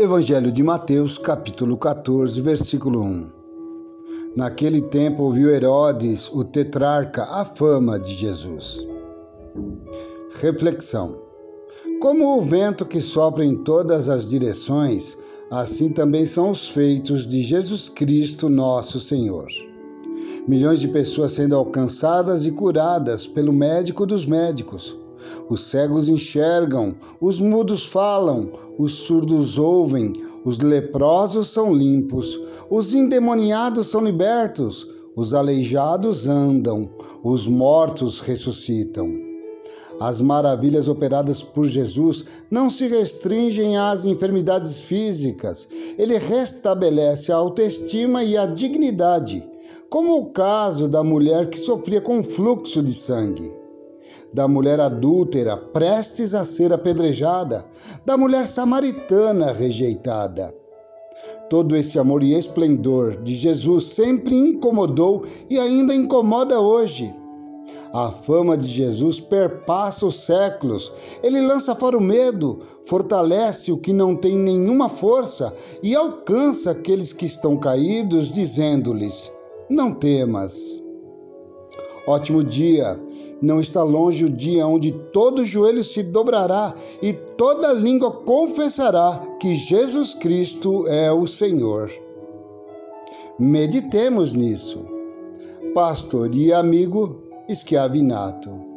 Evangelho de Mateus, capítulo 14, versículo 1. Naquele tempo ouviu Herodes, o tetrarca, a fama de Jesus. Reflexão. Como o vento que sopra em todas as direções, assim também são os feitos de Jesus Cristo, nosso Senhor. Milhões de pessoas sendo alcançadas e curadas pelo médico dos médicos os cegos enxergam, os mudos falam, os surdos ouvem, os leprosos são limpos, os endemoniados são libertos, os aleijados andam, os mortos ressuscitam. As maravilhas operadas por Jesus não se restringem às enfermidades físicas, ele restabelece a autoestima e a dignidade, como o caso da mulher que sofria com fluxo de sangue da mulher adúltera prestes a ser apedrejada, da mulher samaritana rejeitada. Todo esse amor e esplendor de Jesus sempre incomodou e ainda incomoda hoje. A fama de Jesus perpassa os séculos. Ele lança fora o medo, fortalece o que não tem nenhuma força e alcança aqueles que estão caídos, dizendo-lhes: Não temas. Ótimo dia! Não está longe o dia onde todo joelho se dobrará e toda língua confessará que Jesus Cristo é o Senhor. Meditemos nisso. Pastor e amigo Esquiavinato.